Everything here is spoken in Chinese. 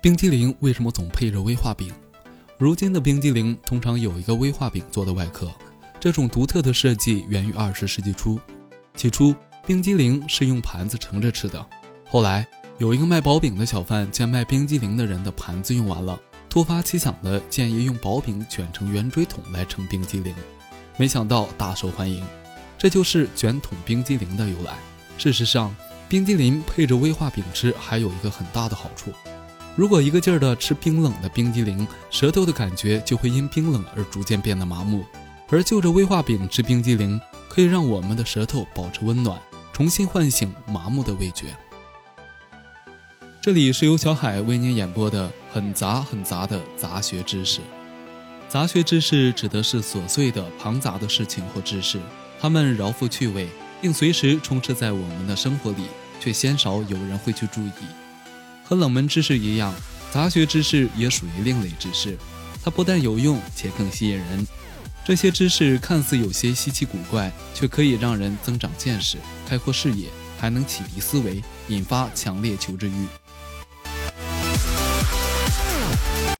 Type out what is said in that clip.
冰激凌为什么总配着威化饼？如今的冰激凌通常有一个威化饼做的外壳，这种独特的设计源于二十世纪初。起初，冰激凌是用盘子盛着吃的。后来，有一个卖薄饼的小贩见卖冰激凌的人的盘子用完了，突发奇想的建议用薄饼卷成圆锥筒来盛冰激凌，没想到大受欢迎。这就是卷筒冰激凌的由来。事实上，冰激凌配着威化饼吃还有一个很大的好处。如果一个劲儿的吃冰冷的冰激凌，舌头的感觉就会因冰冷而逐渐变得麻木；而就着威化饼吃冰激凌，可以让我们的舌头保持温暖，重新唤醒麻木的味觉。这里是由小海为您演播的很杂很杂的杂学知识。杂学知识指的是琐碎的、庞杂的事情或知识，它们饶富趣味，并随时充斥在我们的生活里，却鲜少有人会去注意。和冷门知识一样，杂学知识也属于另类知识。它不但有用，且更吸引人。这些知识看似有些稀奇古怪，却可以让人增长见识、开阔视野，还能启迪思维，引发强烈求知欲。